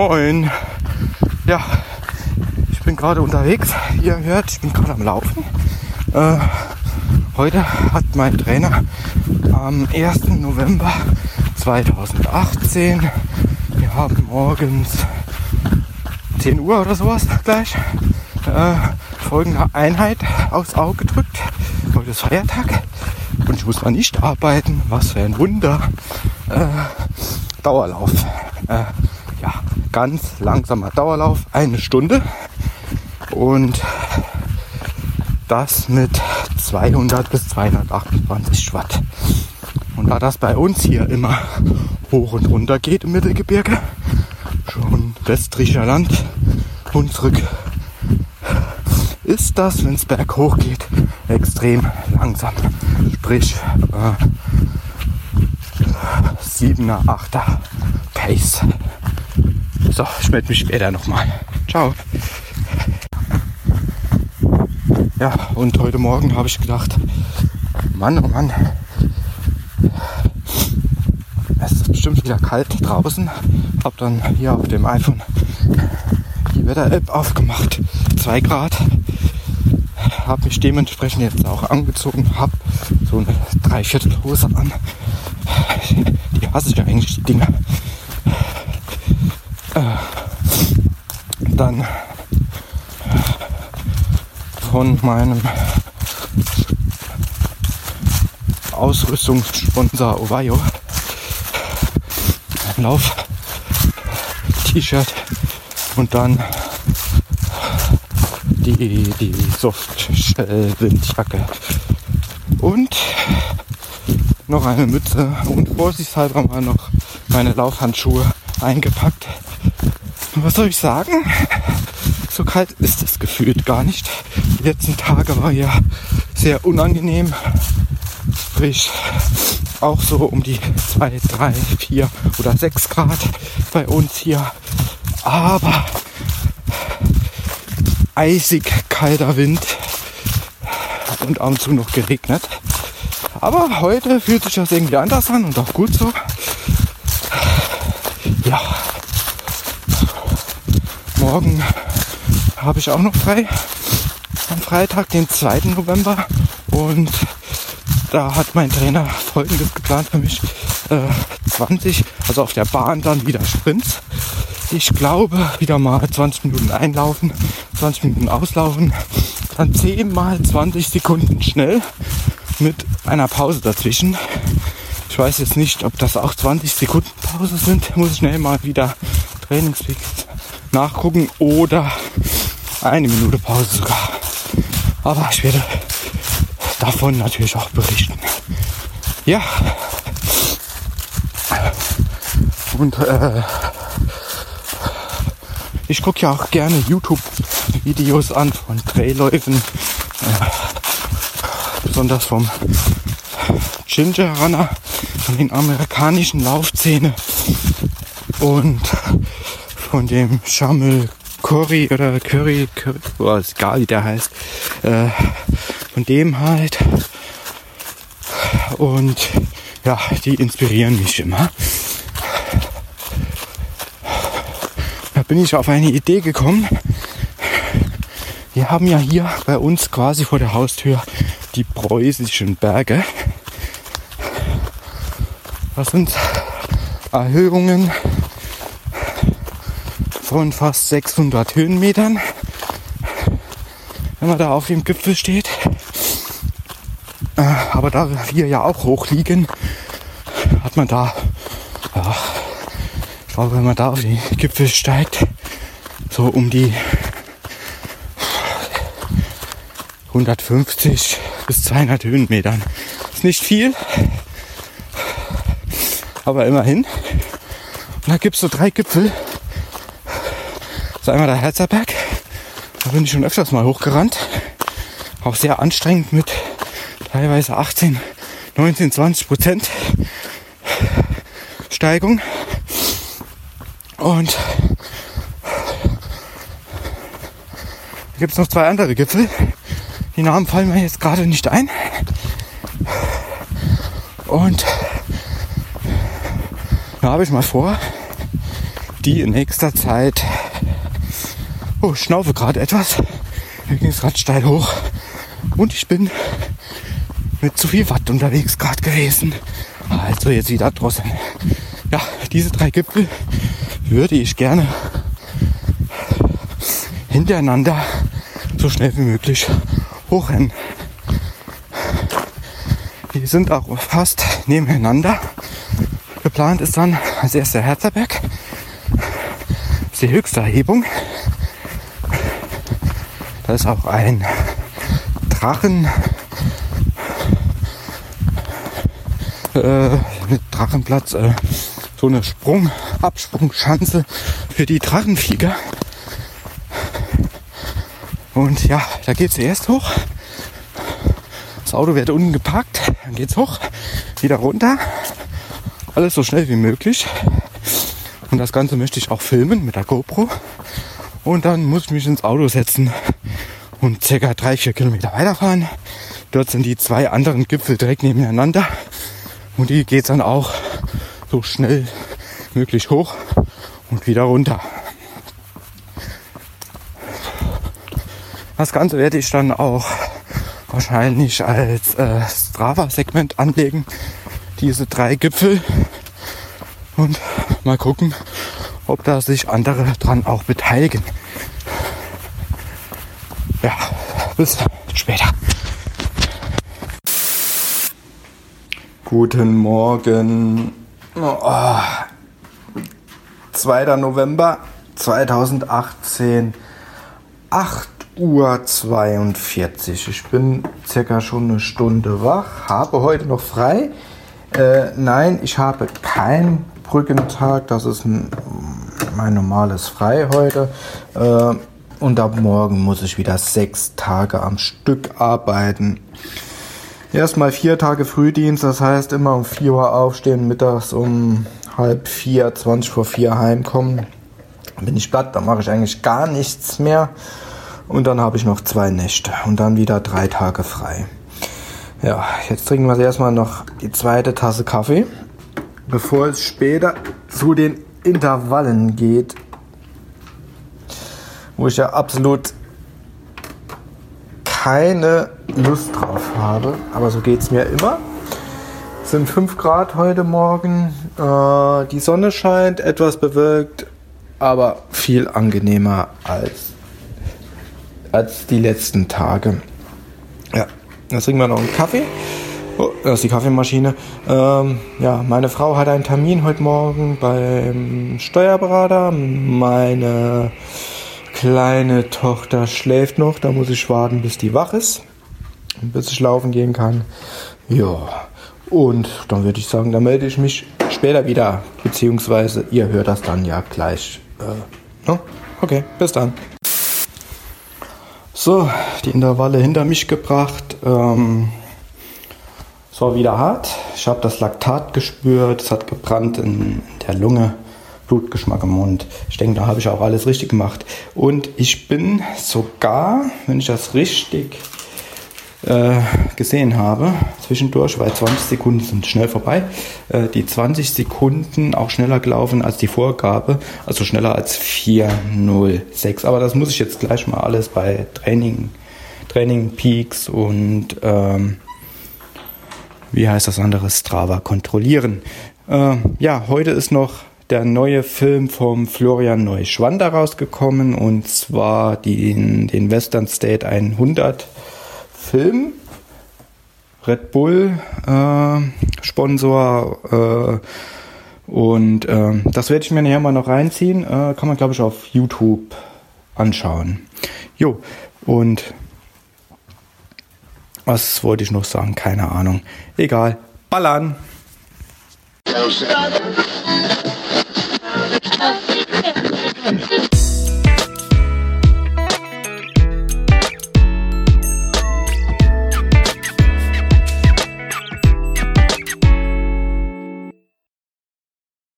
Moin. Ja, ich bin gerade unterwegs. Ihr hört, ich bin gerade am Laufen. Äh, heute hat mein Trainer am 1. November 2018, wir haben morgens 10 Uhr oder sowas gleich, äh, folgende Einheit aufs Auge gedrückt. Heute ist Feiertag und ich muss mal nicht arbeiten. Was für ein Wunder. Äh, Dauerlauf. Äh, ganz langsamer Dauerlauf, eine Stunde. Und das mit 200 bis 228 Watt. Und da das bei uns hier immer hoch und runter geht im Mittelgebirge, schon Westrischer Land, Hunsrück, ist das, wenn es berghoch geht, extrem langsam. Sprich, äh, 7er, 8er Pace. So, ich melde mich später nochmal. Ciao. Ja, und heute Morgen habe ich gedacht, Mann, oh Mann, es ist bestimmt wieder kalt draußen. Hab dann hier auf dem iPhone die Wetter-App aufgemacht. 2 Grad. Hab mich dementsprechend jetzt auch angezogen. Hab so eine Dreiviertelhose an. Die hasse ich ja eigentlich, die Dinger. Dann von meinem Ausrüstungssponsor Ovayo ein Lauf-T-Shirt und dann die, die Softshell-Windjacke und noch eine Mütze und vorsichtshalber mal noch meine Laufhandschuhe eingepackt. Was soll ich sagen? So kalt ist es gefühlt gar nicht. Die letzten Tage war ja sehr unangenehm. Sprich, auch so um die 2, 3, 4 oder 6 Grad bei uns hier. Aber eisig kalter Wind und ab und zu noch geregnet. Aber heute fühlt sich das irgendwie anders an und auch gut so. Morgen habe ich auch noch frei. Am Freitag, den 2. November. Und da hat mein Trainer folgendes geplant für mich. Äh, 20, also auf der Bahn dann wieder Sprints. Ich glaube, wieder mal 20 Minuten einlaufen, 20 Minuten auslaufen, dann 10 mal 20 Sekunden schnell mit einer Pause dazwischen. Ich weiß jetzt nicht, ob das auch 20 Sekunden Pause sind. Muss ich schnell mal wieder Trainingspeaks nachgucken oder eine Minute Pause sogar. Aber ich werde davon natürlich auch berichten. Ja. Und äh, ich gucke ja auch gerne YouTube-Videos an von Drehläufen. Äh, besonders vom Ginger Runner, von den amerikanischen Laufszene und von dem Schammel Curry oder Curry, Curry oh, ist egal wie der heißt, äh, von dem halt. Und ja, die inspirieren mich immer. Da bin ich auf eine Idee gekommen. Wir haben ja hier bei uns quasi vor der Haustür die preußischen Berge. Das sind Erhöhungen von fast 600 Höhenmetern. Wenn man da auf dem Gipfel steht. Äh, aber da wir ja auch hoch liegen, hat man da, ja, ich glaube, wenn man da auf den Gipfel steigt, so um die 150 bis 200 Höhenmetern. Ist nicht viel, aber immerhin. Und da gibt es so drei Gipfel, ist einmal der Herzerberg. Da bin ich schon öfters mal hochgerannt. Auch sehr anstrengend mit teilweise 18, 19, 20 Prozent Steigung. Und da gibt es noch zwei andere Gipfel. Die Namen fallen mir jetzt gerade nicht ein. Und da habe ich mal vor, die in nächster Zeit. Oh, schnaufe gerade etwas. Hier ging es gerade steil hoch. Und ich bin mit zu viel Watt unterwegs gerade gewesen. Also jetzt wieder draußen. Ja, diese drei Gipfel würde ich gerne hintereinander so schnell wie möglich hochrennen. Die sind auch fast nebeneinander. Geplant ist dann als erster Herzerberg. Das ist die höchste Erhebung. Da ist auch ein Drachen äh, mit Drachenplatz, äh, so eine Sprung, Absprungschanze für die Drachenflieger. Und ja, da geht es erst hoch. Das Auto wird unten geparkt, dann geht's hoch, wieder runter. Alles so schnell wie möglich. Und das Ganze möchte ich auch filmen mit der GoPro. Und dann muss ich mich ins Auto setzen und circa drei, vier Kilometer weiterfahren. Dort sind die zwei anderen Gipfel direkt nebeneinander. Und die geht dann auch so schnell möglich hoch und wieder runter. Das Ganze werde ich dann auch wahrscheinlich als äh, Strava-Segment anlegen. Diese drei Gipfel. Und mal gucken, ob da sich andere dran auch beteiligen. Ja, bis später. Guten Morgen. Oh, 2. November 2018, 8 Uhr 42. Ich bin circa schon eine Stunde wach, habe heute noch frei. Äh, nein, ich habe keinen Brückentag, das ist ein, mein normales Frei heute. Äh, und ab morgen muss ich wieder sechs Tage am Stück arbeiten. Erstmal vier Tage Frühdienst, das heißt immer um 4 Uhr aufstehen, mittags um halb vier, 20 vor vier heimkommen. Dann bin ich platt, dann mache ich eigentlich gar nichts mehr. Und dann habe ich noch zwei Nächte und dann wieder drei Tage frei. Ja, jetzt trinken wir erstmal noch die zweite Tasse Kaffee, bevor es später zu den Intervallen geht, wo ich ja absolut keine Lust drauf habe, aber so geht es mir immer. Es sind 5 Grad heute Morgen. Äh, die Sonne scheint, etwas bewölkt, aber viel angenehmer als, als die letzten Tage. Ja, jetzt trinken wir noch einen Kaffee. Oh, das ist die Kaffeemaschine. Ähm, ja, meine Frau hat einen Termin heute Morgen beim Steuerberater. Meine kleine Tochter schläft noch, da muss ich warten, bis die wach ist, bis ich laufen gehen kann. Ja, und dann würde ich sagen, da melde ich mich später wieder, beziehungsweise ihr hört das dann ja gleich. Äh, no? Okay, bis dann. So, die Intervalle hinter mich gebracht. Ähm, war wieder hart. Ich habe das Laktat gespürt, es hat gebrannt in der Lunge. Blutgeschmack im Mund. Ich denke, da habe ich auch alles richtig gemacht. Und ich bin sogar, wenn ich das richtig äh, gesehen habe, zwischendurch, weil 20 Sekunden sind schnell vorbei, äh, die 20 Sekunden auch schneller gelaufen als die Vorgabe, also schneller als 406. Aber das muss ich jetzt gleich mal alles bei Training, Training Peaks und ähm, wie heißt das andere Strava kontrollieren. Äh, ja, heute ist noch der neue Film vom Florian Neuschwander rausgekommen und zwar den, den Western State 100 Film. Red Bull äh, Sponsor äh, und äh, das werde ich mir nachher mal noch reinziehen. Äh, kann man glaube ich auf YouTube anschauen. Jo und was wollte ich noch sagen? Keine Ahnung. Egal. Ballern!